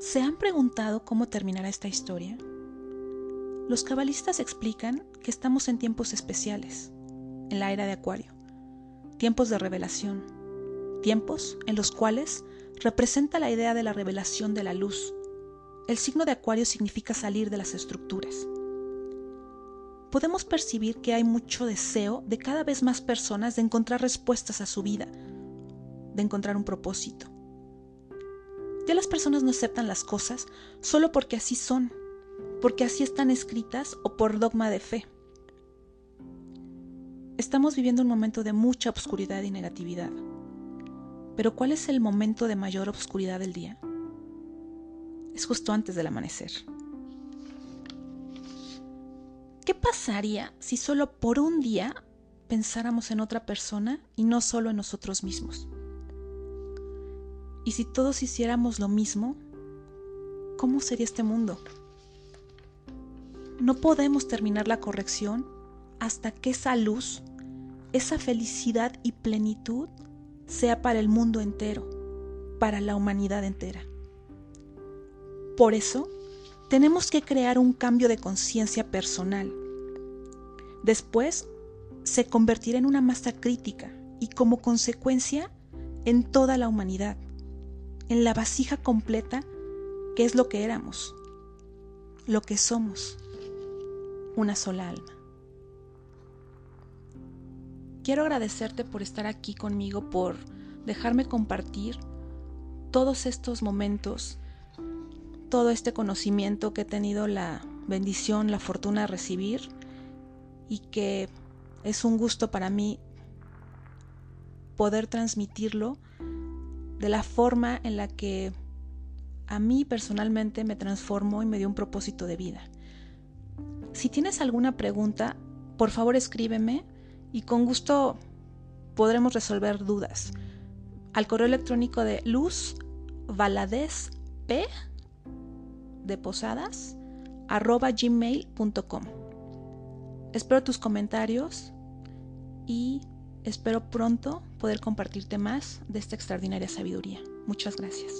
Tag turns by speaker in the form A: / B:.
A: ¿Se han preguntado cómo terminará esta historia? Los cabalistas explican que estamos en tiempos especiales, en la era de Acuario, tiempos de revelación, tiempos en los cuales representa la idea de la revelación de la luz. El signo de Acuario significa salir de las estructuras. Podemos percibir que hay mucho deseo de cada vez más personas de encontrar respuestas a su vida, de encontrar un propósito. Ya las personas no aceptan las cosas solo porque así son, porque así están escritas o por dogma de fe. Estamos viviendo un momento de mucha obscuridad y negatividad. Pero ¿cuál es el momento de mayor obscuridad del día? Es justo antes del amanecer. ¿Qué pasaría si solo por un día pensáramos en otra persona y no solo en nosotros mismos? Y si todos hiciéramos lo mismo, ¿cómo sería este mundo? No podemos terminar la corrección hasta que esa luz, esa felicidad y plenitud sea para el mundo entero, para la humanidad entera. Por eso, tenemos que crear un cambio de conciencia personal. Después, se convertirá en una masa crítica y como consecuencia en toda la humanidad, en la vasija completa que es lo que éramos, lo que somos una sola alma. Quiero agradecerte por estar aquí conmigo, por dejarme compartir todos estos momentos, todo este conocimiento que he tenido la bendición, la fortuna de recibir y que es un gusto para mí poder transmitirlo de la forma en la que a mí personalmente me transformó y me dio un propósito de vida. Si tienes alguna pregunta, por favor escríbeme y con gusto podremos resolver dudas. Al correo electrónico de Luz P de Posadas arroba. Espero tus comentarios y espero pronto poder compartirte más de esta extraordinaria sabiduría. Muchas gracias.